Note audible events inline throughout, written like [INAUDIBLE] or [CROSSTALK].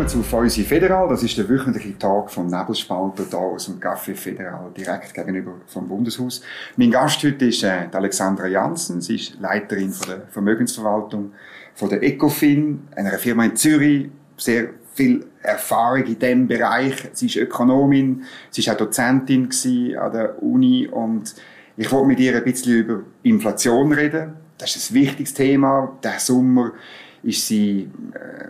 willkommen zu Feusi Federal. Das ist der wöchentliche Tag vom Nebelspalter hier aus dem Café Federal, direkt gegenüber vom Bundeshaus. Mein Gast heute ist äh, Alexandra Janssen. Sie ist Leiterin von der Vermögensverwaltung von der Ecofin, einer Firma in Zürich. Sehr viel Erfahrung in diesem Bereich. Sie ist Ökonomin, sie war auch Dozentin an der Uni und ich wollte mit ihr ein bisschen über Inflation reden. Das ist ein wichtiges Thema. Der Sommer ist sie äh,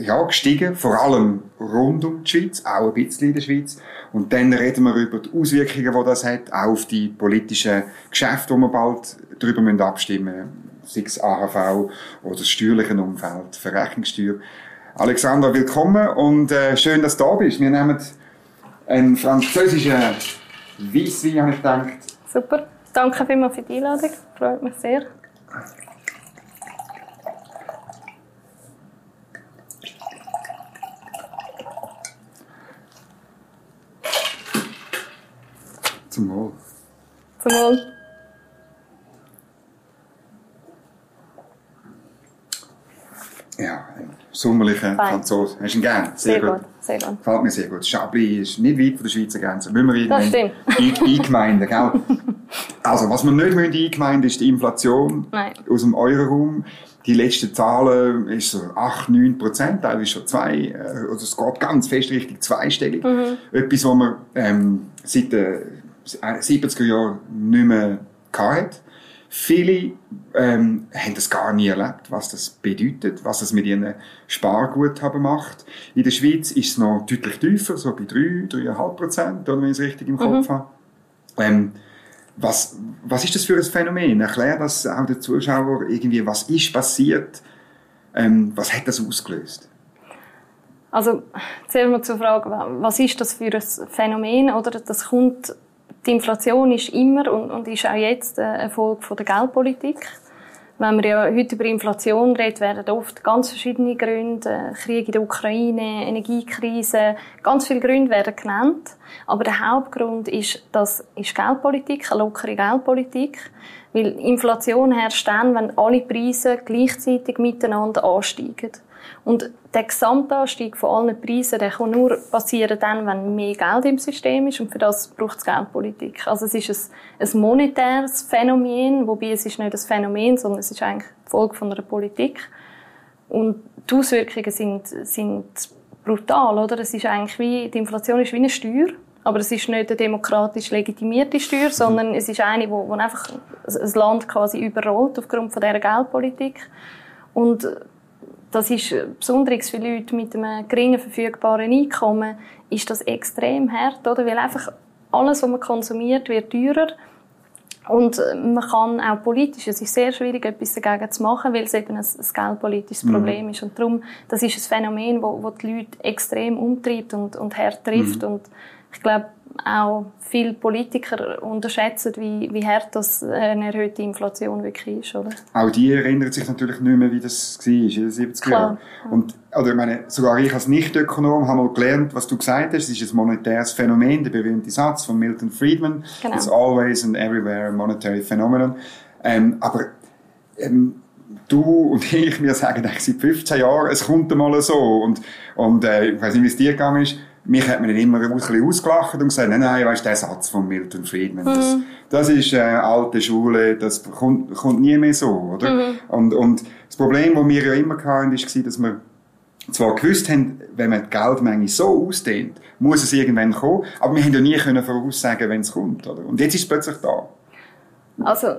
ja, gestiegen, vor allem rund um die Schweiz, auch ein bisschen in der Schweiz. Und dann reden wir über die Auswirkungen, die das hat, auch auf die politischen Geschäfte, wo wir bald darüber abstimmen müssen, sei es AHV oder das steuerliche Umfeld, Verrechnungssteuer. Alexander, willkommen und äh, schön, dass du da bist. Wir nehmen einen französischen Weisswein, habe ich gedacht. Super, danke vielmals für die Einladung, freut mich sehr. Zum Wohl. Zum Wohl. Ja, ein sommerlicher Franzose. Hast du ihn gern? Sehr, sehr gut. gut. Sehr gut. Gefällt mir sehr gut. Chablis ist nicht weit von der Schweizer Grenze. Müssen wir irgendwann eingemeinden, gell? [LAUGHS] Also, was wir nicht müssen eingemeinden ist die Inflation Nein. aus dem Euroraum. Die letzten Zahlen ist so 8, 9 Prozent, teilweise schon zwei, äh, also es geht ganz fest Richtung zweistellig. Mhm. Etwas, was man ähm, seit den 70er Jahren nicht mehr hatten. Viele ähm, haben das gar nie erlebt, was das bedeutet, was das mit ihren Sparguthaben macht. In der Schweiz ist es noch deutlich tiefer, so bei 3, 3,5 Prozent, wenn ich es richtig im Kopf mhm. habe. Ähm, was, was ist das für ein Phänomen? Erklär das auch den Zuschauern irgendwie, was ist passiert? Ähm, was hat das ausgelöst? Also, zuerst mal zur Frage, was ist das für ein Phänomen? Oder das kommt die Inflation ist immer und, und ist auch jetzt eine Folge der Geldpolitik. Wenn wir ja heute über Inflation reden, werden oft ganz verschiedene Gründe, Krieg in der Ukraine, Energiekrise, ganz viele Gründe werden genannt. Aber der Hauptgrund ist, das ist Geldpolitik, eine lockere Geldpolitik. Weil Inflation herrscht dann, wenn alle Preise gleichzeitig miteinander ansteigen. Und der Gesamtanstieg von allen Preisen, der kann nur passieren dann, wenn mehr Geld im System ist und für das braucht es Geldpolitik. Also es ist ein, ein monetäres Phänomen, wobei es ist nicht ein Phänomen, sondern es ist eigentlich die Folge von einer Politik. Und die Auswirkungen sind, sind brutal, oder? Es ist eigentlich wie, die Inflation ist wie eine Steuer, aber es ist nicht eine demokratisch legitimierte Steuer, sondern es ist eine, wo einfach ein Land quasi überrollt aufgrund von dieser Geldpolitik. Und das ist äh, besonders für Leute mit einem geringen verfügbaren Einkommen ist das extrem hart, oder? Weil einfach alles, was man konsumiert, wird teurer. Und äh, man kann auch politisch, es ist sehr schwierig, etwas dagegen zu machen, weil es eben ein, ein geldpolitisches mhm. Problem ist. Und darum, das ist ein Phänomen, das, das die Leute extrem umtreibt und, und hart trifft. Mhm. Und ich glaube, auch viele Politiker unterschätzen, wie, wie hart das eine erhöhte Inflation wirklich ist. Oder? Auch die erinnern sich natürlich nicht mehr, wie das war in den 70er Jahren. Und, oder, ich meine, sogar ich als Nicht-Ökonom habe mal gelernt, was du gesagt hast, es ist ein monetäres Phänomen, der berühmte Satz von Milton Friedman, genau. It's always and everywhere a monetary phenomenon. Ähm, aber ähm, du und ich, wir sagen eigentlich seit 15 Jahren, es kommt einmal so. Und, und äh, ich weiß nicht, wie es dir gegangen ist, mich hat man dann immer ein bisschen ausgelacht und gesagt, nein, nein, weißt der Satz von Milton Friedman, mhm. das, das ist äh, alte Schule, das kommt, kommt nie mehr so, oder? Mhm. Und, und das Problem, das wir ja immer hatten, war, dass wir zwar gewusst haben, wenn man die Geldmenge so ausdehnt, muss es irgendwann kommen, aber wir haben ja nie können voraussagen, wenn es kommt, oder? Und jetzt ist es plötzlich da. Also,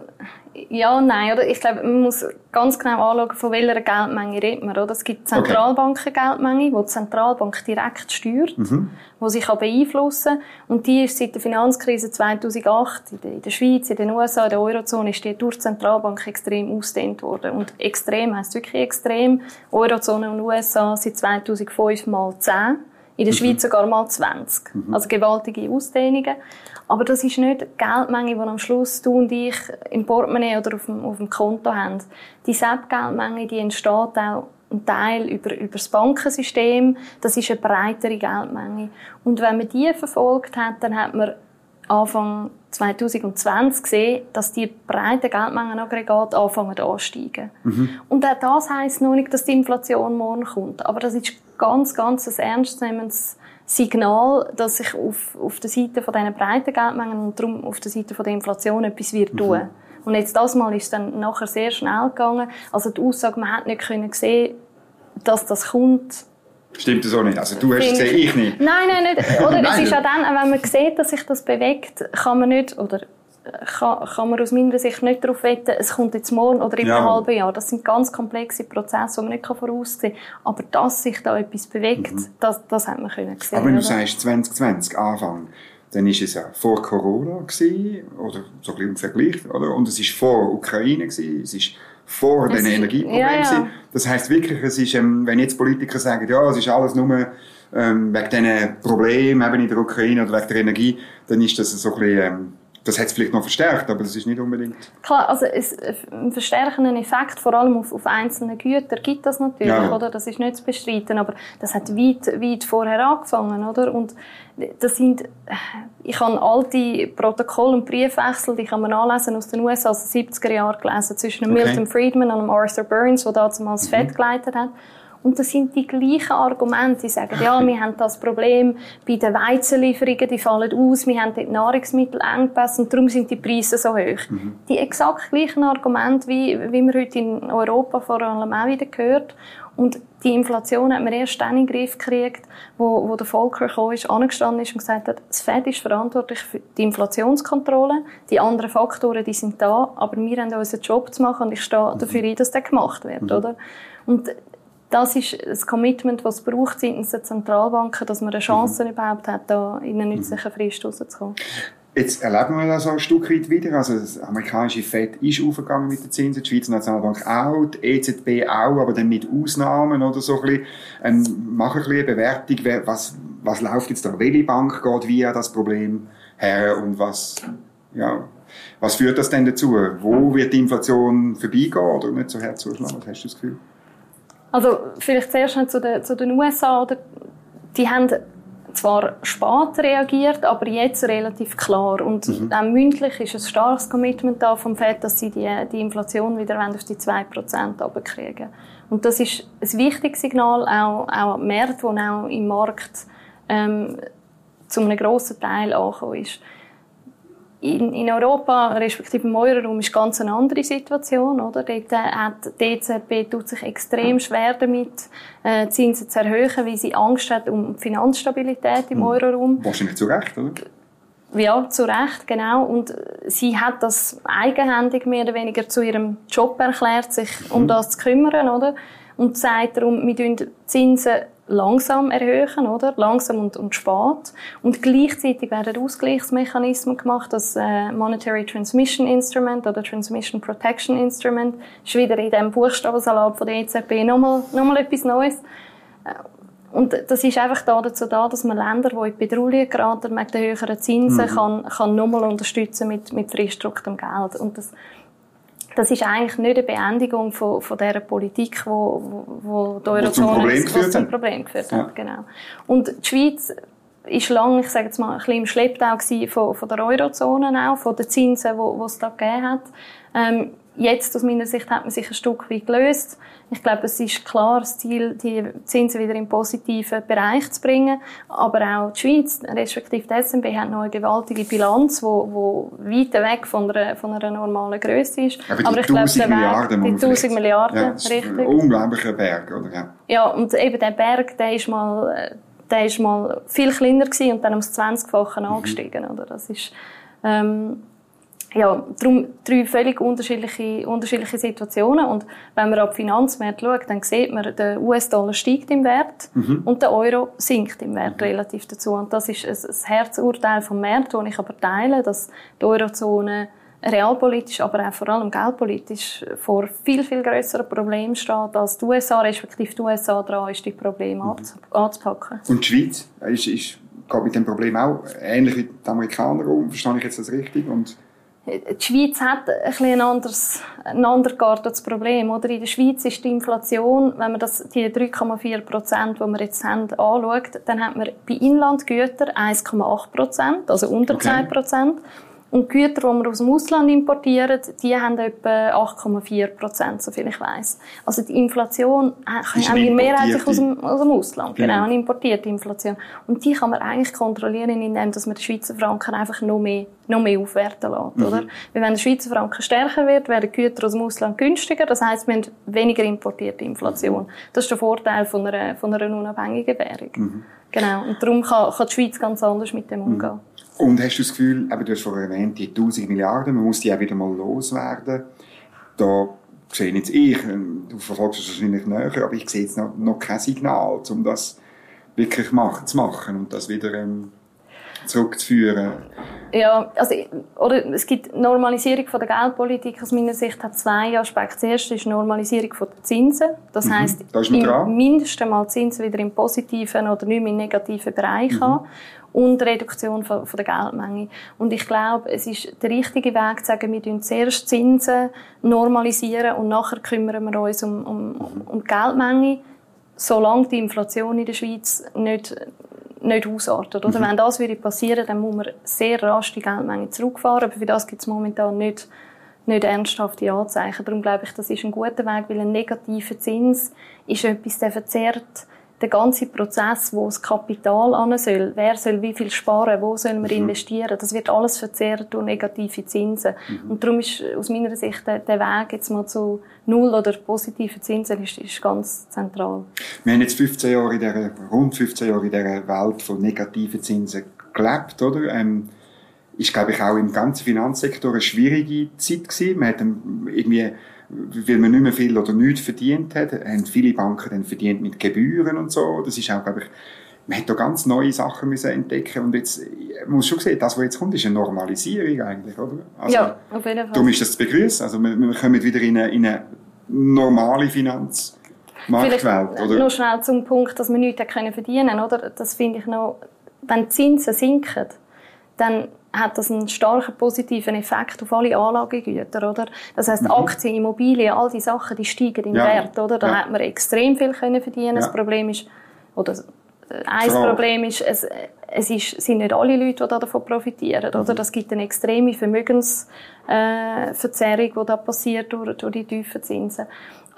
ja nein. Oder? Ich glaube, man muss ganz genau anschauen, von welcher Geldmenge redet man. Oder? Es gibt Zentralbanken-Geldmenge, die die Zentralbank direkt steuert, mhm. die sich beeinflussen kann. Und die ist seit der Finanzkrise 2008 in der Schweiz, in den USA, in der Eurozone, ist die durch die Zentralbank extrem ausgedehnt worden. Und extrem heisst wirklich extrem. Eurozone und USA seit 2005 mal 10 in der mhm. Schweiz sogar mal 20. Mhm. Also gewaltige Ausdehnungen. Aber das ist nicht die Geldmenge, die am Schluss du und ich im Portemonnaie oder auf dem, auf dem Konto haben. Die Geldmenge, die entsteht auch ein Teil über, über das Bankensystem. Das ist eine breitere Geldmenge. Und wenn man die verfolgt hat, dann hat man Anfang 2020 gesehen, dass die breiten Geldmengenaggregate anfangen ansteigen. Mhm. Und auch das heisst noch nicht, dass die Inflation morgen kommt. Aber das ist ganz, ganz ein ernstzunehmendes Signal, dass sich auf, auf der Seite von diesen breiten Geldmengen und darum auf der Seite von der Inflation etwas wird tun. Mhm. Und jetzt das Mal ist dann nachher sehr schnell gegangen. Also die Aussage, man hat nicht können sehen, dass das kommt, Stimmt das auch nicht? Also du hast es gesehen, ich nicht. Nein, nein, nicht. Oder [LAUGHS] nein. es ist auch dann, wenn man sieht, dass sich das bewegt, kann man nicht, oder kann, kann man aus meiner Sicht nicht darauf wetten, es kommt jetzt morgen oder in einem ja. halben Jahr. Das sind ganz komplexe Prozesse, die man nicht voraussehen kann. Aber dass sich da etwas bewegt, mhm. das, das hat man können sehen. Aber wenn du sagst 2020, Anfang, dann war es ja vor Corona gewesen, oder so ein bisschen im Vergleich, oder? Und es war vor Ukraine gewesen, es ist vor den Energieproblemen. Ja, ja. Das heißt wirklich, es ist, ähm, wenn jetzt Politiker sagen, ja, es ist alles nur ähm, wegen diesen Problemen eben in der Ukraine oder wegen der Energie, dann ist das so ein bisschen, ähm, das hat es vielleicht noch verstärkt, aber das ist nicht unbedingt. Klar, also es, einen verstärkenden Effekt, vor allem auf, auf einzelne Güter, gibt das natürlich, ja. oder? Das ist nicht zu bestreiten, aber das hat weit, weit vorher angefangen, oder? Und das sind, ich habe alte Protokolle und Briefwechsel, die kann man anlesen aus den USA aus den 70er Jahren gelesen, zwischen okay. Milton Friedman und Arthur Burns, der damals mhm. FED geleitet hat. Und das sind die gleichen Argumente. Die sagen, ja, wir haben das Problem bei den Weizenlieferungen, die fallen aus, wir haben dort Nahrungsmittelengpässe und darum sind die Preise so hoch. Mhm. Die exakt gleichen Argumente, wie, wie man heute in Europa vor allem auch wieder gehört. Und die Inflation hat man erst dann in den Griff gekriegt, wo, wo der Volker gekommen ist, angestanden ist und gesagt hat, das Fed ist verantwortlich für die Inflationskontrolle, die anderen Faktoren, die sind da, aber wir haben unseren Job zu machen und ich stehe dafür ein, dass der gemacht wird, mhm. oder? Und das ist das Commitment, das es braucht seitens der Zentralbanken, dass man eine Chance mhm. überhaupt hat, da in eine nützliche Frist rauszukommen. Jetzt erleben wir das so ein Stück weit wieder. Also das amerikanische FED ist aufgegangen mit den Zinsen, die Schweizer Nationalbank auch, die EZB auch, aber dann mit Ausnahmen oder so ein bisschen. Ähm, mach ein bisschen eine Bewertung, was, was läuft jetzt da? Welche Bank geht via das Problem her und was, ja, was führt das denn dazu? Wo wird die Inflation vorbeigehen oder nicht so herzuschlagen? Was hast du das Gefühl? Also vielleicht zuerst zu den, zu den USA. Oder, die haben zwar spät reagiert, aber jetzt relativ klar. Und mhm. auch mündlich ist ein starkes Commitment da vom FED, dass sie die, die Inflation wieder auf die 2% runterkriegen. Und das ist ein wichtiges Signal auch, auch die Märkte, wo auch im Markt ähm, zu einem grossen Teil angekommen ist in, in Europa, respektive im Euro-Raum, ist ganz eine andere Situation, oder? Dort hat die EZB tut sich extrem schwer damit, äh, Zinsen zu erhöhen, weil sie Angst hat um Finanzstabilität im hm. Euro-Raum. Wahrscheinlich zu Recht, oder? Ja, zu Recht, genau. Und sie hat das eigenhändig mehr oder weniger zu ihrem Job erklärt, sich um hm. das zu kümmern, oder? Und sagt darum, wir Zinsen langsam erhöhen, oder? Langsam und, und spät. Und gleichzeitig werden Ausgleichsmechanismen gemacht, das äh, Monetary Transmission Instrument oder Transmission Protection Instrument ist wieder in dem Buchstabensalat von der EZB nochmal, nochmal etwas Neues. Äh, und das ist einfach da dazu da, dass man Länder, die in Bedrohung geraten wegen der höheren Zinsen, mhm. kann, kann nochmal unterstützen mit, mit frischgedrucktem Geld. Und das, das ist eigentlich nicht eine Beendigung von, von dieser Politik, wo, wo, die Eurozone was zum Problem geführt hat. Ja. Genau. Und die Schweiz ist lange, ich sage jetzt mal, ein bisschen im Schlepptau von, von der Eurozone auch, von den Zinsen, die es da gegeben hat. Ähm, Jetzt, aus meiner Sicht, hat man sich ein Stück weit gelöst. Ich glaube, es ist klar das Ziel, die Zinsen wieder in positiven Bereich zu bringen. Aber auch die Schweiz, respektive die SNB, hat noch eine gewaltige Bilanz, die wo, wo weit weg von einer, von einer normalen Größe ist. Aber, Aber ich glaube, der Milliarden, die 1000 Milliarden, ja, richtig. Ein unglaublicher Berg, oder? Ja. ja, und eben der Berg, der ist mal, der ist mal viel kleiner gewesen und dann ums 20-fache mhm. angestiegen, oder? Das ist, ähm, ja, darum drei völlig unterschiedliche, unterschiedliche Situationen. Und wenn man auf die Finanzmärkte schaut, dann sieht man, der US-Dollar steigt im Wert mhm. und der Euro sinkt im Wert mhm. relativ dazu. Und das ist ein, ein Herzurteil vom Markt, das ich aber teile, dass die Eurozone realpolitisch, aber auch vor allem geldpolitisch vor viel, viel größeren Problemen steht, als die USA, respektive die USA dran ist, die Probleme mhm. anzupacken. Und die Schweiz ist, ist geht mit dem Problem auch ähnlich wie die Amerikaner um? Verstehe ich jetzt das richtig? Und die Schweiz hat ein, ein anderes, ein anderes geartetes Problem. Oder? In der Schweiz ist die Inflation, wenn man das, die 3,4 Prozent, die wir jetzt haben, anschaut, dann hat man bei Inlandgütern 1,8 Prozent, also unter okay. 2 Prozent. Und die Güter, die wir aus dem Ausland importieren, die haben etwa 8,4 Prozent, soviel ich weiß. Also die Inflation äh, haben wir mehrheitlich aus dem, aus dem Ausland. Genau. genau, eine importierte Inflation. Und die kann man eigentlich kontrollieren, indem dass man den Schweizer Franken einfach noch mehr, noch mehr aufwerten lässt, mhm. oder? Weil wenn der Schweizer Franken stärker wird, werden die Güter aus dem Ausland günstiger. Das heisst, wir haben weniger importierte Inflation. Das ist der Vorteil von einer, von einer unabhängigen Währung. Mhm. Genau. Und darum kann, kann die Schweiz ganz anders mit dem umgehen. Mhm. Und hast du das Gefühl, eben, du hast vorher erwähnt, die 1000 Milliarden, man muss die auch wieder mal loswerden. Da sehe jetzt ich, ähm, du verfolgst es wahrscheinlich näher, aber ich sehe jetzt noch, noch kein Signal, um das wirklich zu machen und das wieder ähm, zurückzuführen. Ja, also, oder es gibt Normalisierung von der Geldpolitik aus meiner Sicht hat zwei Aspekte. Das erste ist Normalisierung von den Zinsen. Das mhm, heisst, da mindestens mal Zinsen wieder im positiven oder nicht mehr im negativen Bereich mhm. haben und Reduktion von, von, der Geldmenge. Und ich glaube, es ist der richtige Weg zu sagen, wir tun zuerst Zinsen normalisieren und nachher kümmern wir uns um, um, um die Geldmenge, solange die Inflation in der Schweiz nicht nicht ausartet. Oder? Mhm. Wenn das würde passieren, dann muss man sehr rasch die Geldmenge zurückfahren. Aber für das gibt es momentan nicht, nicht ernsthafte Anzeichen. Darum glaube ich, das ist ein guter Weg, weil ein negativer Zins ist etwas, der verzerrt der ganze Prozess, wo das Kapital an soll, wer soll wie viel sparen, wo soll man mhm. investieren, das wird alles verzehrt durch negative Zinsen. Mhm. Und darum ist aus meiner Sicht der, der, Weg jetzt mal zu null oder positiven Zinsen ist, ist ganz zentral. Wir haben jetzt 15 Jahre in dieser, rund 15 Jahre in dieser Welt von negativen Zinsen gelebt, oder? Ähm, ist, glaube ich, auch im ganzen Finanzsektor eine schwierige Zeit gewesen. Man hat irgendwie weil man nicht mehr viel oder nichts verdient hat, haben viele Banken dann verdient mit Gebühren und so. Das ist auch, glaube ich, man hat da ganz neue Sachen müssen entdecken und jetzt man muss schon sehen, das, was jetzt kommt, ist eine Normalisierung eigentlich, oder? Also, ja, auf jeden Fall. Darum ist das zu begrüßen. Also wir, wir kommen wieder in eine, in eine normale Finanzmarktwelt, oder? Nur schnell zum Punkt, dass wir nichts verdienen können, oder? Das finde ich noch, wenn die Zinsen sinken, dann hat das einen starken positiven Effekt auf alle Anlagegüter, oder? Das heißt, mhm. Aktien, Immobilien, all die Sachen, die steigen im ja. Wert, oder? Da ja. hat man extrem viel können verdienen. Ja. Das Problem ist, oder ein Frau. Problem ist, es, es ist, sind nicht alle Leute, die davon profitieren, oder? Mhm. Das gibt eine extreme Vermögensverzerrung, äh, die da passiert durch, durch die tiefen Zinsen.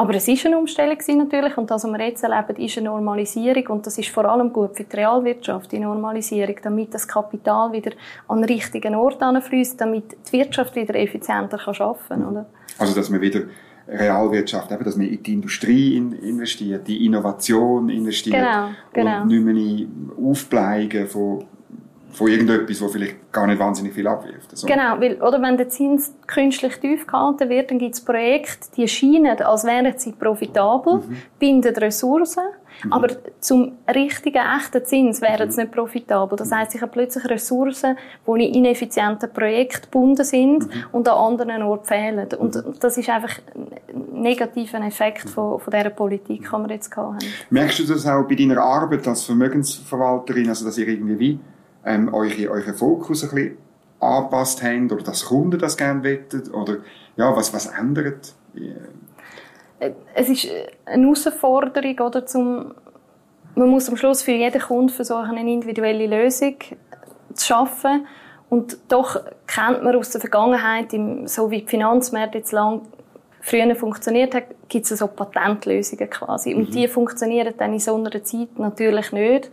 Aber es ist eine Umstellung natürlich und das, was wir jetzt erleben, ist eine Normalisierung und das ist vor allem gut für die Realwirtschaft, die Normalisierung, damit das Kapital wieder an den richtigen Ort anfließt, damit die Wirtschaft wieder effizienter kann arbeiten kann. Oder? Also, dass man wieder Realwirtschaft, eben, dass man in die Industrie investiert, die Innovation investiert genau, genau. und nicht mehr in Aufbleiben von von irgendetwas, was vielleicht gar nicht wahnsinnig viel abwirft. Also. Genau, weil, oder wenn der Zins künstlich tief gehalten wird, dann gibt es Projekte, die scheinen, als wären sie profitabel, mhm. binden Ressourcen, mhm. aber zum richtigen, echten Zins wären sie mhm. nicht profitabel. Das heisst, ich habe plötzlich Ressourcen, die in ineffizienten Projekten gebunden sind mhm. und an anderen Orten fehlen. Und mhm. das ist einfach ein negativer Effekt von, von dieser Politik, die wir jetzt haben. Merkst du das auch bei deiner Arbeit als Vermögensverwalterin, also dass ihr irgendwie wie ähm, eure, euren Fokus ein bisschen angepasst habt oder dass Kunden das gerne wettet oder ja, was, was ändert? Äh, es ist eine Herausforderung, oder, zum, man muss am Schluss für jeden Kunden versuchen, eine individuelle Lösung zu schaffen und doch kennt man aus der Vergangenheit, so wie die Finanzmärkte jetzt lang früher funktioniert hat, gibt es so Patentlösungen quasi. Und mhm. die funktionieren dann in so einer Zeit natürlich nicht.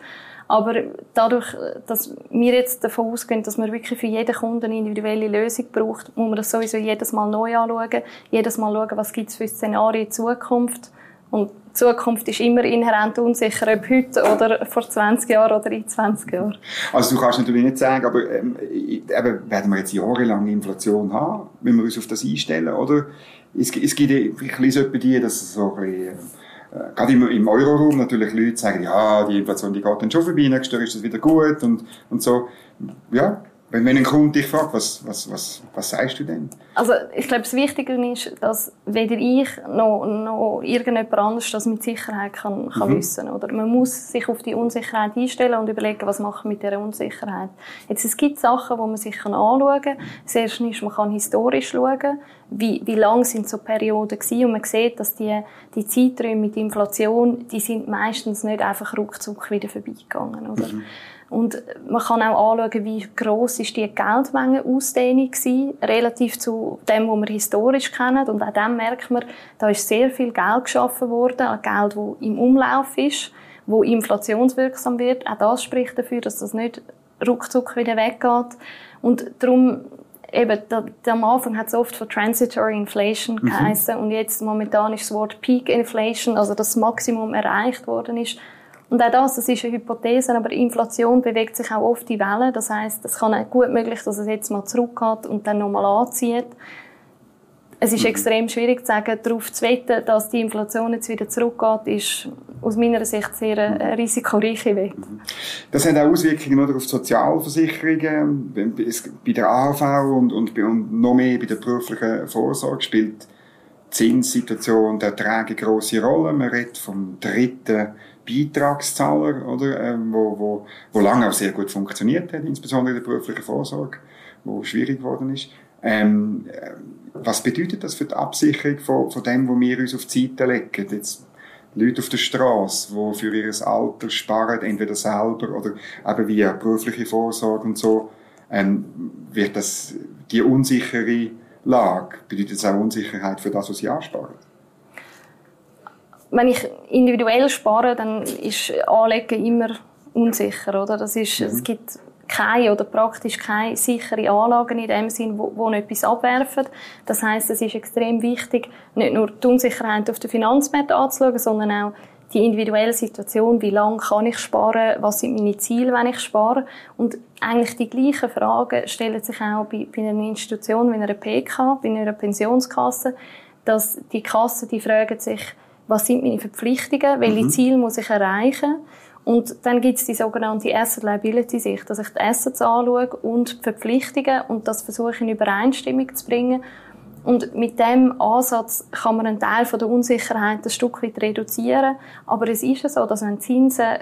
Aber dadurch, dass wir jetzt davon ausgehen, dass man wirklich für jeden Kunden eine individuelle Lösung braucht, muss man das sowieso jedes Mal neu anschauen. Jedes Mal schauen, was gibt es für Szenarien in Zukunft. Und die Zukunft ist immer inhärent unsicher, ob heute oder vor 20 Jahren oder in 20 Jahren. Also du kannst natürlich nicht sagen, aber ähm, eben, werden wir jetzt jahrelang Inflation haben, wenn wir uns auf das einstellen, oder? Es, es gibt, ich lese etwa die, dass es so ein bisschen, äh, gerade im, im Euroraum natürlich Leute sagen, ja, die Inflation, die geht dann schon vorbei, nächstes Jahr ist das wieder gut und, und so. Ja, Wenn, wenn ein Kunde dich fragt, was, was, was, was sagst du denn? Also ich glaube, das Wichtige ist, dass weder ich noch, noch irgendjemand anderes das mit Sicherheit kann, kann mhm. wissen oder Man muss sich auf die Unsicherheit einstellen und überlegen, was machen wir mit dieser Unsicherheit. Jetzt, es gibt Sachen, die man sich anschauen kann. Das erste ist, man kann historisch schauen, wie, wie lang sind so Perioden gewesen und man sieht, dass die, die Zeiträume mit Inflation, die sind meistens nicht einfach ruckzuck wieder vorbeigegangen. Oder? Mhm. Und man kann auch anschauen, wie gross ist die Geldmengenausdehnung war, relativ zu dem, was wir historisch kennen. Und auch dann merkt man, da ist sehr viel Geld geschaffen worden, Geld, das im Umlauf ist, wo inflationswirksam wird. Auch das spricht dafür, dass das nicht ruckzuck wieder weggeht. Und darum, eben, da, am Anfang hat es oft von Transitory Inflation mhm. geheißen und jetzt momentan ist das Wort Peak Inflation, also das Maximum erreicht worden ist. Und auch das, das ist eine Hypothese, aber Inflation bewegt sich auch oft die Wellen. Das heißt, es kann auch gut möglich, dass es jetzt mal zurückgeht und dann nochmal anzieht. Es ist mhm. extrem schwierig zu sagen, darauf zu wetten, dass die Inflation jetzt wieder zurückgeht, ist aus meiner Sicht sehr ein risikoreicher Weg. Mhm. Das hat auch Auswirkungen oder, auf die Sozialversicherungen. Bei der AHV und, und, und noch mehr bei der beruflichen Vorsorge spielt Zinssituation der Erträge eine grosse Rolle. Man redet vom dritten Beitragszahler, oder, ähm, wo, wo, wo lange auch sehr gut funktioniert hat, insbesondere in der beruflichen Vorsorge, wo schwierig geworden ist. Ähm, äh, was bedeutet das für die Absicherung von, von dem, wo wir uns auf die Seite legen? Jetzt Leute auf der Straße, die für ihr Alter sparen, entweder selber oder eben via berufliche Vorsorge und so, ähm, wird das die unsichere Lage, bedeutet das auch Unsicherheit für das, was sie ansparen? wenn ich individuell spare, dann ist Anlegen immer unsicher, oder? Das ist, mhm. es gibt keine oder praktisch keine sichere Anlagen in dem Sinn, wo, wo etwas abwerfen. Das heißt, es ist extrem wichtig, nicht nur die Unsicherheit auf den Finanzmärkten anzuschauen, sondern auch die individuelle Situation, wie lange kann ich sparen, was sind meine Ziele, wenn ich spare. Und eigentlich die gleichen Fragen stellen sich auch bei, bei einer Institution wie einer PK, bei einer Pensionskasse, dass die Kassen, die fragen sich, was sind meine Verpflichtungen, welche mhm. Ziele muss ich erreichen. Und dann gibt es die sogenannte Asset Liability Sicht, dass ich die Assets anschaue und die Verpflichtungen und das versuche in Übereinstimmung zu bringen. Und mit dem Ansatz kann man einen Teil von der Unsicherheit ein Stück weit reduzieren. Aber es ist ja so, dass wenn Zinsen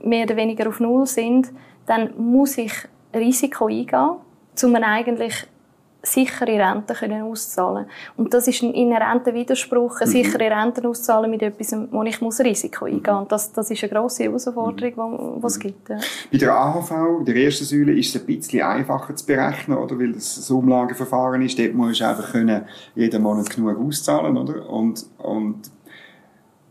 mehr oder weniger auf Null sind, dann muss ich Risiko eingehen, um eigentlich sichere Renten können auszahlen Und das ist ein inhärenter Widerspruch, eine mhm. sichere Rente auszahlen mit etwas, wo ich muss Risiko eingehen muss. Und das, das ist eine grosse Herausforderung, die es gibt. Ja. Bei der AHV, der ersten Säule, ist es ein bisschen einfacher zu berechnen, oder? Weil das ein Umlageverfahren ist. Dort musst du einfach können, jeden Monat genug auszahlen, oder? Und, und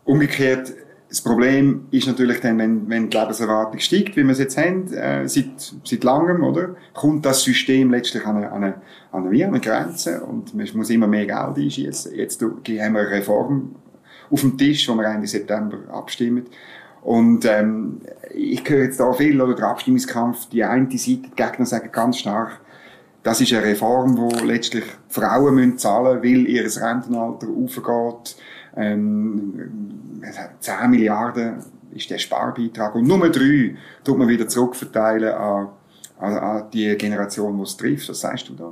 umgekehrt, das Problem ist natürlich dann, wenn, wenn die Lebenserwartung steigt, wie wir es jetzt haben, äh, seit, seit langem, oder? Kommt das System letztlich an eine, an eine, an eine Grenze und man muss immer mehr Geld einschießen. Jetzt haben wir eine Reform auf dem Tisch, wo wir Ende September abstimmen. Und ähm, ich höre jetzt da viel, oder der Abstimmungskampf, die eine Seite, die Gegner sagen ganz stark, das ist eine Reform, wo letztlich Frauen müssen zahlen müssen, weil ihr Rentenalter aufgeht ähm, 10 Milliarden ist der Sparbeitrag und nur drei tut man wieder zurückverteilen an, an, an die Generation, die es trifft. Was sagst du da?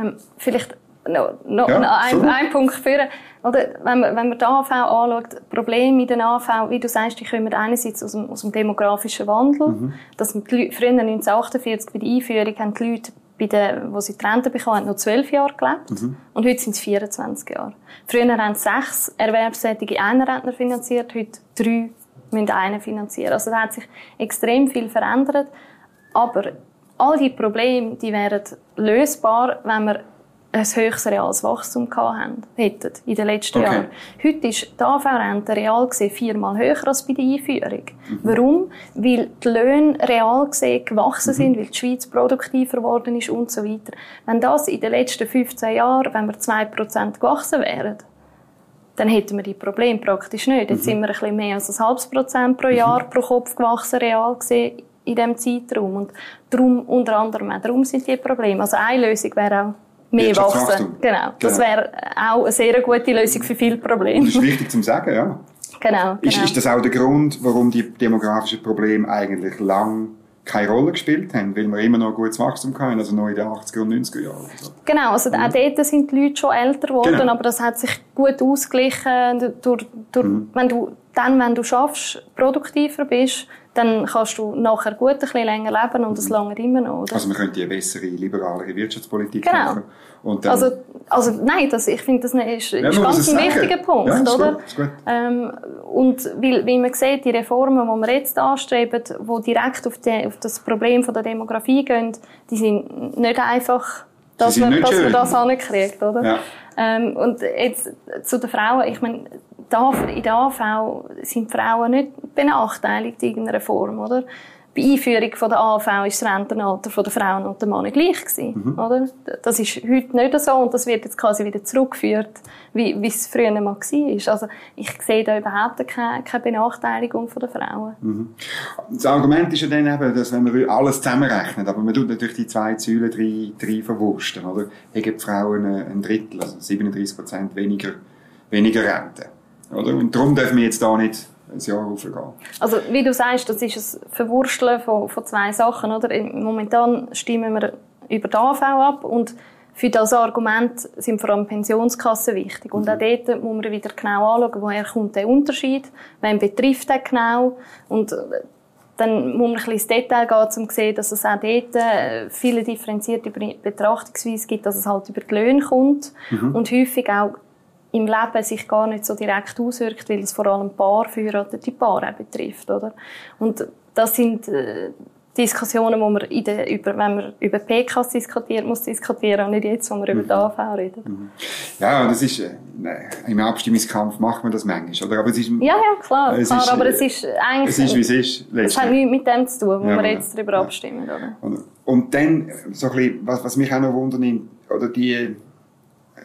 Ähm, vielleicht noch, noch, ja, noch ein, ein, Punkt führen. Oder, wenn, man, wenn man die AV anschaut, Probleme mit den AV, wie du sagst, die kommen einerseits aus dem, aus dem demografischen Wandel, mhm. dass die Leute, früher 1948 bei der Einführung haben die Leute bei den, wo sie die Rente bekommen, haben noch zwölf Jahre gelebt. Mhm. Und heute sind es 24 Jahre. Früher haben sechs Erwerbstätige einen Rentner finanziert, heute drei müssen einen finanzieren. Also da hat sich extrem viel verändert. Aber all die Probleme, die wären lösbar, wenn wir ein höchst reales Wachstum hatten, hätten in den letzten okay. Jahren. Heute ist die AV-Rente real gesehen viermal höher als bei der Einführung. Mhm. Warum? Weil die Löhne real gesehen gewachsen mhm. sind, weil die Schweiz produktiver geworden ist und so weiter. Wenn das in den letzten 15 Jahren, wenn wir 2% gewachsen wären, dann hätten wir die Probleme praktisch nicht. Jetzt mhm. sind wir ein bisschen mehr als ein halbes Prozent pro Jahr mhm. pro Kopf gewachsen, real gesehen, in diesem Zeitraum. Und darum, unter anderem darum sind die Probleme. Also eine Lösung wäre auch, mehr wachsen. Genau. Das genau. wäre auch eine sehr gute Lösung für viele Probleme. Das ist wichtig zu sagen, ja. Genau, Ist, genau. ist das auch der Grund, warum die demografischen Probleme eigentlich lang keine Rolle gespielt haben, weil wir immer noch gutes Wachstum hatten, also noch in den 80er und 90er Jahren. So. Genau, also mhm. auch dort sind die Leute schon älter geworden, genau. aber das hat sich gut ausgeglichen. Durch, durch, mhm. wenn du, dann, wenn du schaffst, produktiver bist, dann kannst du nachher gut ein bisschen länger leben und es mhm. lange immer noch. Oder? Also man könnte eine bessere, liberalere Wirtschaftspolitik genau. machen. Und also, also nein, das, ich finde, das ist, ja, ist ganz ein wichtiger Punkt, ja, ist oder? Gut, ist gut. Ähm, und weil, wie man sieht, die Reformen, die wir jetzt anstreben, die direkt auf, die, auf das Problem von der Demografie gehen, die sind nicht einfach, dass, man, dass man das ankriegt, oder? Ja. Ähm, und jetzt zu den Frauen, ich meine, in der AV sind Frauen nicht benachteiligt in irgendeiner Form, oder? Bei Einführung von der AV war das Rentenalter von der Frauen und der Männer gleich gewesen, mhm. oder? Das ist heute nicht so und das wird jetzt quasi wieder zurückgeführt, wie, wie es früher mal war. Also ich sehe da überhaupt keine, keine Benachteiligung von der Frauen. Mhm. Das Argument ist ja dann eben, dass wenn man alles zusammenrechnet, aber man tut natürlich die zwei Säulen drei, drei verwursten, oder? Hier gibt Frauen ein Drittel, also 37 Prozent weniger, weniger Rente. Oder? Und darum dürfen wir jetzt da nicht ein Jahr raufgehen. Also, wie du sagst, das ist ein Verwursteln von, von zwei Sachen. Oder? Momentan stimmen wir über die AV ab und für das Argument sind vor allem Pensionskassen wichtig. Und auch mhm. dort muss man wieder genau anschauen, woher kommt der Unterschied, wen betrifft der genau. Und dann muss man ein bisschen ins Detail gehen, um zu sehen, dass es auch dort äh, viele differenzierte Betrachtungsweise gibt, dass es halt über die Löhne kommt mhm. und häufig auch im Leben sich gar nicht so direkt auswirkt, weil es vor allem Paar verheiratete Paare betrifft, oder? Und das sind äh, Diskussionen, wo man in der, über, wenn man über PKs diskutiert, muss diskutieren und nicht jetzt, wo wir über die mhm. AV reden. Mhm. Ja, das ist, äh, im Abstimmungskampf macht man das manchmal, oder? Aber es ist, ja, ja, klar, es klar ist, aber es ist eigentlich... Es ist, wie es ist. Es hat nichts mit dem zu tun, wo ja, wir jetzt darüber ja. abstimmen, oder? Und, und dann, so ein bisschen, was, was mich auch noch wundert, oder die,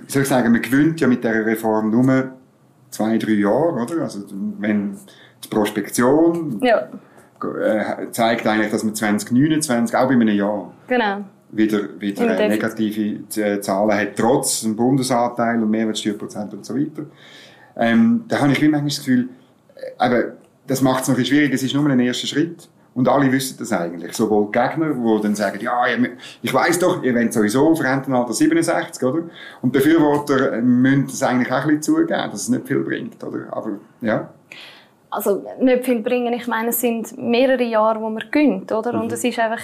wie soll ich sagen, man gewinnt ja mit dieser Reform nur zwei, drei Jahre, oder? Also, wenn die Prospektion ja. äh, zeigt eigentlich, dass man 2029, auch in einem Jahr, genau. wieder, wieder äh, negative äh, Zahlen hat, trotz dem Bundesanteil und Mehrwertsteuerprozent und so weiter. Ähm, da habe ich wie manchmal das Gefühl, äh, aber das macht es noch ein bisschen schwierig, es ist nur ein erster Schritt. Und alle wissen das eigentlich. Sowohl die Gegner, die dann sagen, ja, ich weiss doch, ihr wollt sowieso auf Rentenalter 67, oder? Und Befürworter äh, müssen das eigentlich auch ein bisschen zugeben, dass es nicht viel bringt, oder? Aber, ja. Also, nicht viel bringen. Ich meine, es sind mehrere Jahre, wo man gönnt, oder? Mhm. Und es ist einfach,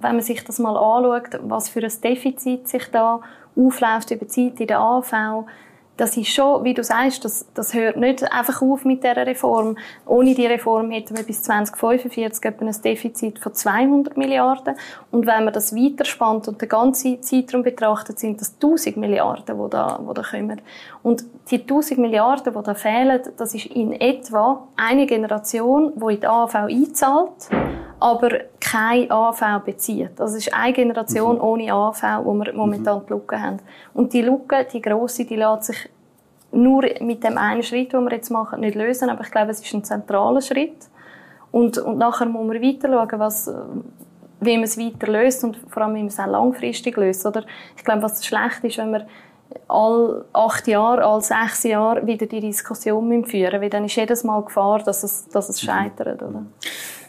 wenn man sich das mal anschaut, was für ein Defizit sich da aufläuft über die Zeit in der AV, das ist schon, wie du sagst, das, das hört nicht einfach auf mit dieser Reform. Ohne die Reform hätten wir bis 2045 etwa ein Defizit von 200 Milliarden. Und wenn man das weiterspannt und den ganzen Zeitraum betrachtet, sind das 1000 Milliarden, die da, die da kommen. Und die 1000 Milliarden, die da fehlen, das ist in etwa eine Generation, die in die AV einzahlt, aber keine AV bezieht. Also es ist eine Generation mhm. ohne AV, wo wir momentan mhm. die Lücke haben. Und die Lücke, die grosse, die lässt sich nur mit dem einen Schritt, den wir jetzt machen, nicht lösen. Aber ich glaube, es ist ein zentraler Schritt. Und, und nachher muss man weiter schauen, was, wie man es weiter löst und vor allem, wie man es auch langfristig löst. Oder ich glaube, was schlecht ist, wenn wir all acht Jahre, all sechs Jahre wieder die Diskussion führen weil dann ist jedes Mal Gefahr, dass es, dass es scheitert. Oder?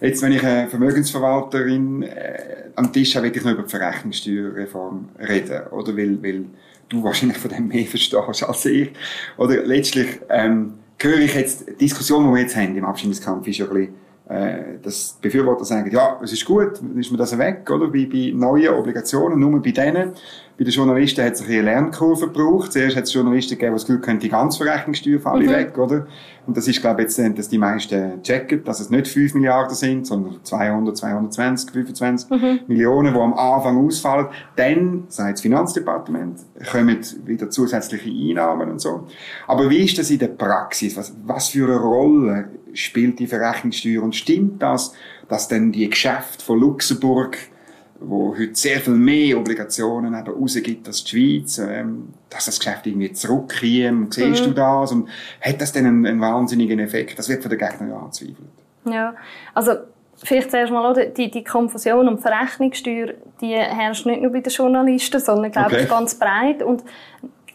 Jetzt, wenn ich eine Vermögensverwalterin äh, am Tisch habe, will ich noch über die Verrechnungssteuerreform reden, oder? Weil, weil du wahrscheinlich von dem mehr verstehst als ich. Oder letztlich ähm, höre ich jetzt, die Diskussion, die wir jetzt haben im Abstimmungskampf, ist ja ein bisschen, äh, dass Befürworter sagen, ja, es ist gut, dann ist mir das weg, oder? Wie bei neuen Obligationen, nur bei denen, bei den Journalisten hat es eine Lernkurve gebraucht. Zuerst hat es Journalisten gegeben, die das Gefühl haben, die ganze Verrechnungssteuer falle mhm. weg, oder? Und das ist, glaube ich, jetzt, dass die meisten checken, dass es nicht 5 Milliarden sind, sondern 200, 220, 25 mhm. Millionen, die am Anfang ausfallen. Dann, sagt das Finanzdepartement, kommen wieder zusätzliche Einnahmen und so. Aber wie ist das in der Praxis? Was, was für eine Rolle spielt die Verrechnungssteuer? Und stimmt das, dass dann die Geschäfte von Luxemburg wo heute sehr viel mehr Obligationen eben rausgibt als die Schweiz, ähm, dass das Geschäft irgendwie zurückkommt. Siehst mhm. du das? Und hat das dann einen, einen, wahnsinnigen Effekt? Das wird von den Gegnern ja angezweifelt. Ja, also vielleicht zuerst mal, oder? Die, die Konfusion um Verrechnungssteuer, die herrscht nicht nur bei den Journalisten, sondern, glaube okay. ich, ganz breit. Und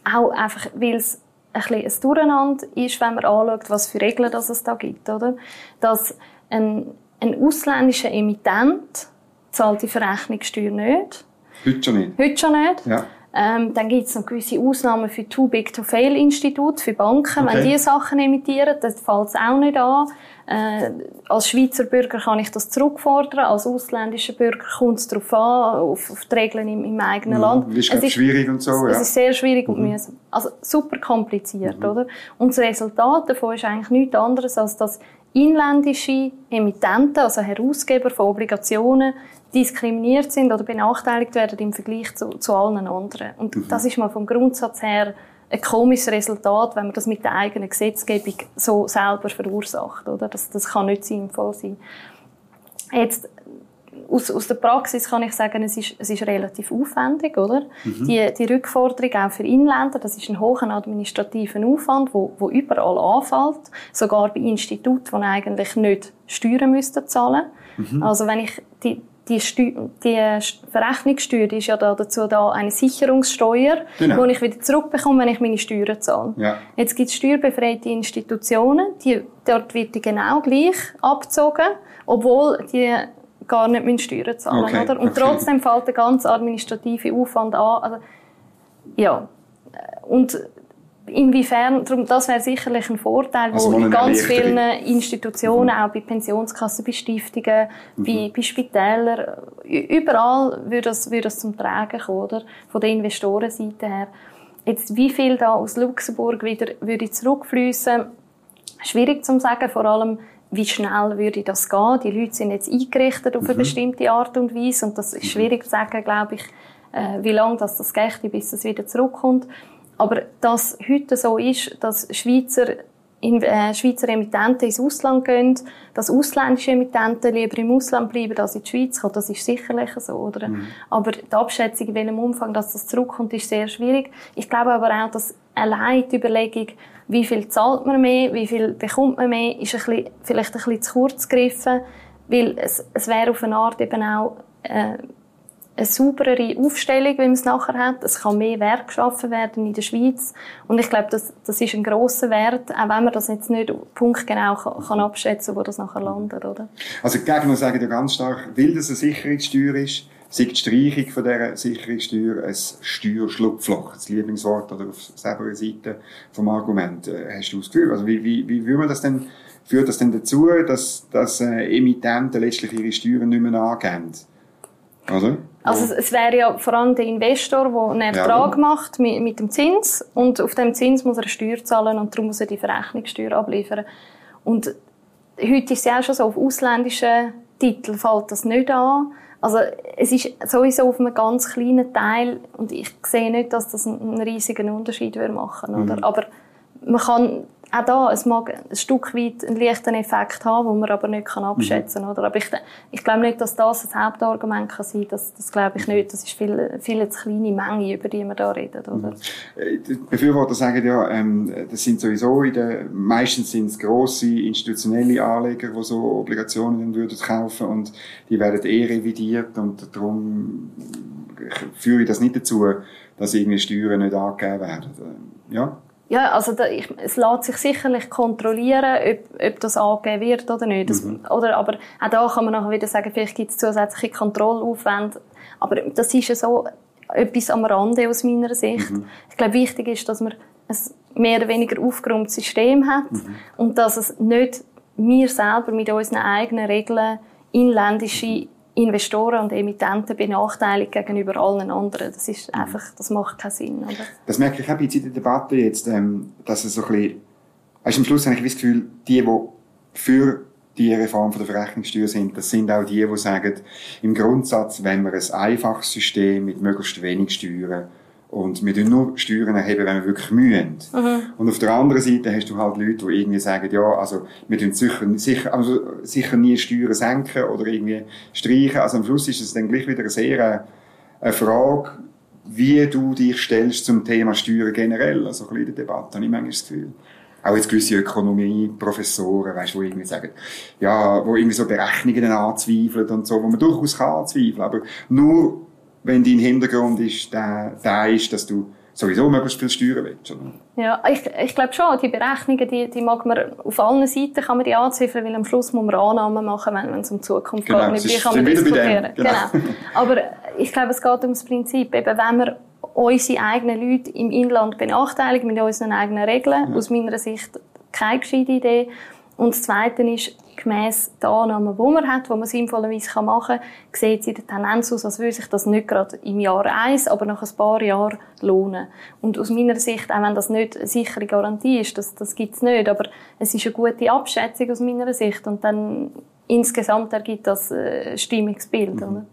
auch einfach, weil es ein bisschen ein Durcheinander ist, wenn man anschaut, was für Regeln das es da gibt, oder? Dass ein, ein ausländischer Emittent zahlt die Verrechnungssteuer nicht. Heute schon nicht? Heute schon nicht. Ja. Ähm, dann gibt es noch gewisse Ausnahmen für Too Big to Fail Institut, für Banken. Okay. Wenn die Sachen emittieren, dann fällt es auch nicht an. Äh, als Schweizer Bürger kann ich das zurückfordern. Als ausländischer Bürger kommt es darauf an, auf, auf die Regeln im, im eigenen mhm. Land. Ist es ist schwierig und so, Es ja. ist sehr schwierig mhm. und mühsam. Also super kompliziert, mhm. oder? Und das Resultat davon ist eigentlich nichts anderes, als dass inländische Emittenten, also Herausgeber von Obligationen, diskriminiert sind oder benachteiligt werden im Vergleich zu, zu allen anderen. Und mhm. das ist mal vom Grundsatz her ein komisches Resultat, wenn man das mit der eigenen Gesetzgebung so selber verursacht. Oder? Das, das kann nicht sinnvoll sein. Jetzt, aus, aus der Praxis kann ich sagen, es ist, es ist relativ aufwendig, oder? Mhm. Die, die Rückforderung auch für Inländer, das ist ein hoher administrativer Aufwand, wo, wo überall anfällt, sogar bei Instituten, die eigentlich nicht Steuern müssten zahlen. Mhm. Also wenn ich die, die, Steu die Verrechnungssteuer die ist ja da dazu da eine Sicherungssteuer, genau. die ich wieder zurückbekomme, wenn ich meine Steuern zahle. Ja. Jetzt gibt es steuerbefreite Institutionen, die, dort wird die genau gleich abgezogen, obwohl die gar nicht meine Steuern zahlen. Okay. Oder? Und okay. trotzdem fällt der ganze administrative Aufwand an. Also, ja. Und Inwiefern, darum, das wäre sicherlich ein Vorteil, also wo in ganz vielen Institutionen, mhm. auch bei Pensionskassen, bei Stiftungen, mhm. bei, bei Spitälern, überall würde das, würde das zum Tragen kommen, oder? Von der Investorenseite her. Jetzt, wie viel da aus Luxemburg wieder würde zurückfließen? Schwierig zu sagen, vor allem, wie schnell würde das gehen? Die Leute sind jetzt eingerichtet auf eine mhm. bestimmte Art und Weise und das ist mhm. schwierig zu sagen, glaube ich, äh, wie lange das, das geht, bis es wieder zurückkommt. Aber dass heute so ist, dass Schweizer, äh, Schweizer Emittenten ins Ausland gehen, dass ausländische Emittenten lieber im Ausland bleiben als in die Schweiz kommen, das ist sicherlich so, oder? Mhm. Aber die Abschätzung, in welchem Umfang dass das zurückkommt, ist sehr schwierig. Ich glaube aber auch, dass allein die Überlegung, wie viel zahlt man mehr, wie viel bekommt man mehr, ist ein bisschen, vielleicht ein bisschen zu kurz gegriffen, weil es, es wäre auf eine Art eben auch äh, eine sauberere Aufstellung, wie man es nachher hat. Es kann mehr Wert geschaffen werden in der Schweiz. Und ich glaube, das, das ist ein grosser Wert, auch wenn man das jetzt nicht punktgenau kann, kann abschätzen wo das nachher landet, oder? Also die Gegner sagen ja ganz stark, weil das eine Sicherungssteuer ist, sei die Streichung von dieser Sicherungssteuer ein Steuerschlupfloch, das Lieblingswort oder auf selber Seite vom Argument. Äh, hast du das Gefühl? Also wie, wie, wie würde man das denn, führt das denn dazu, dass, dass äh, Emittenten letztlich ihre Steuern nicht mehr angeben? Oder? Also es wäre ja vor allem der Investor, der einen Ertrag ja. macht mit, mit, dem Zins und auf dem Zins muss er eine Steuer zahlen und darum muss er die Verrechnungssteuer abliefern. Und heute ist es ja auch schon so, auf ausländischen Titeln fällt das nicht an. Also es ist sowieso auf einem ganz kleinen Teil und ich sehe nicht, dass das einen riesigen Unterschied machen würde. Mhm. Aber man kann auch da, es mag ein Stück weit einen leichten Effekt haben, den man aber nicht kann abschätzen kann. Mhm. Aber ich, ich glaube nicht, dass das das Hauptargument kann sein kann. Das, das glaube ich nicht. Das ist viel, viel zu kleine Menge, über die wir da reden. Oder? Mhm. Äh, die Befürworter sagen ja, ähm, das sind sowieso in der, meistens sind es grosse institutionelle Anleger, die so Obligationen dann würden kaufen und die werden eh revidiert und darum führe ich das nicht dazu, dass irgendwie Steuern nicht angegeben werden. Ja? Ja, also da, ich, es lässt sich sicherlich kontrollieren, ob, ob das angegeben wird oder nicht. Das, mhm. oder, aber auch da kann man nachher wieder sagen, vielleicht gibt es zusätzliche Kontrollaufwände. Aber das ist ja so etwas am Rande aus meiner Sicht. Mhm. Ich glaube, wichtig ist, dass man ein mehr oder weniger aufgeräumtes System hat mhm. und dass es nicht wir selber mit unseren eigenen Regeln inländische Investoren und Emittenten benachteiligt gegenüber allen anderen. Das ist einfach, das macht keinen Sinn. Oder? Das merke ich auch bei der Debatte jetzt, ähm, dass es so ein bisschen, also am Schluss habe ich das Gefühl, die, die für die Reform von der Verrechnungssteuer sind, das sind auch die, die sagen, im Grundsatz, wenn wir ein einfaches System mit möglichst wenig Steuern und wir tun nur Steuern erheben, wenn wir wirklich mühen. Mhm. Und auf der anderen Seite hast du halt Leute, die irgendwie sagen, ja, also, wir tun sicher, sicher, also, sicher nie Steuern senken oder irgendwie streichen. Also am Schluss ist es dann gleich wieder eine sehr, äh, eine Frage, wie du dich stellst zum Thema Steuern generell. Also ein in der Debatte habe ich manchmal das Gefühl. Auch jetzt gewisse Ökonomieprofessoren, weißt, wo irgendwie sagen, ja, wo irgendwie so Berechnungen anzweifeln und so, wo man durchaus kann anzweifeln. Aber nur wenn dein Hintergrund ist, der, der ist, dass du sowieso möglichst viel Steuern willst. Oder? Ja, ich, ich glaube schon, die Berechnungen, die, die mag man auf allen Seiten kann man die anziffern, weil am Schluss muss man Annahmen machen, wenn, wenn es um Zukunft Genau, geht. Wie kann man diskutieren? genau. Genau. Aber ich glaube, es geht um das Prinzip, eben, wenn wir unsere eigenen Leute im Inland benachteiligen mit unseren eigenen Regeln, aus meiner Sicht keine gescheite Idee. Und das Zweite ist, gemäss der Annahmen, die man hat, die man sinnvollerweise machen kann, sieht es in der Tendenz aus, als würde sich das nicht gerade im Jahr eins, aber nach ein paar Jahren lohnen. Und aus meiner Sicht, auch wenn das nicht eine sichere Garantie ist, das, das gibt es nicht, aber es ist eine gute Abschätzung aus meiner Sicht und dann insgesamt ergibt das äh, ein stimmiges Bild. Oder?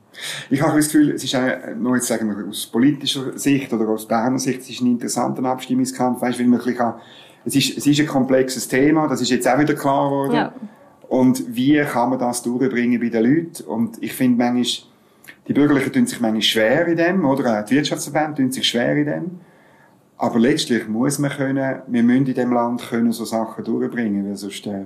Ich habe das Gefühl, es ist auch, nur jetzt sagen wir aus politischer Sicht oder aus Berner Sicht, es ist ein interessanter Abstimmungskampf, weißt, weil man kann, es ist, es ist ein komplexes Thema, das ist jetzt auch wieder klar geworden. Ja. Und wie kann man das durchbringen bei den Leuten? Und ich finde manchmal, die Bürgerlichen tun sich manchmal schwer in dem, oder auch die Wirtschaftsverbände tun sich schwer in dem. Aber letztlich muss man können, wir müssen in dem Land können so Sachen durchbringen, weil sonst, äh,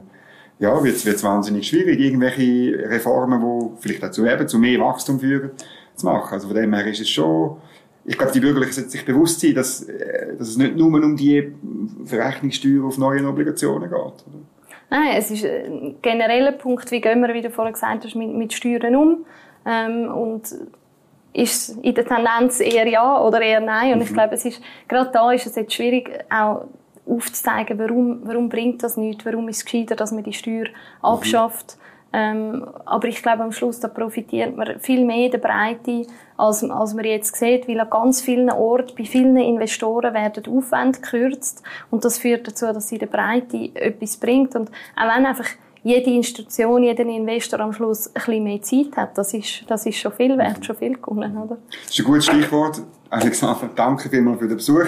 ja, wird es wahnsinnig schwierig, irgendwelche Reformen, die vielleicht dazu eben zu mehr Wachstum führen, zu machen. Also von dem her ist es schon, ich glaube, die Bürgerlichen sollten sich bewusst sein, dass, äh, dass es nicht nur um die Verrechnungssteuer auf neue Obligationen geht. Oder? Nein, es ist ein genereller Punkt, wie gehen wir, wie du vorhin gesagt hast, mit, mit Steuern um. Ähm, und ist in der Tendenz eher ja oder eher nein. Und ich glaube, es ist, gerade da ist es jetzt schwierig, auch aufzuzeigen, warum, warum bringt das nichts, warum ist es gescheiter, dass man die Steuer abschafft. Ähm, aber ich glaube, am Schluss da profitiert man viel mehr der Breite, als, als man jetzt sieht, weil an ganz vielen Orten, bei vielen Investoren werden Aufwände gekürzt und das führt dazu, dass sie der Breite etwas bringt und auch wenn einfach jede Institution, jeder Investor am Schluss ein bisschen mehr Zeit hat, das ist, das ist schon viel wert, schon viel gewonnen, oder? Das ist ein gutes Stichwort. Alexander, danke vielmals für den Besuch.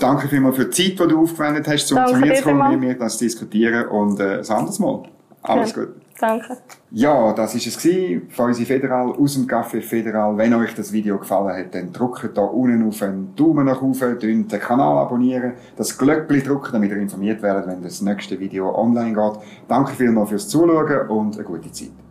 Danke vielmals für die Zeit, die du aufgewendet hast, um Danke zu mir zu kommen, mit mir das zu diskutieren und äh, ein anderes Mal. Alles Ja. gut. Danke. Ja, das ist es gewesen, von uns Federal, aus dem Café Federal. Wenn euch das Video gefallen hat, dann drückt da unten auf einen Daumen nach oben, den Kanal abonnieren, das Glöckchen drücken, damit ihr informiert werdet, wenn das nächste Video online geht. Danke vielmals fürs Zuschauen und eine gute Zeit.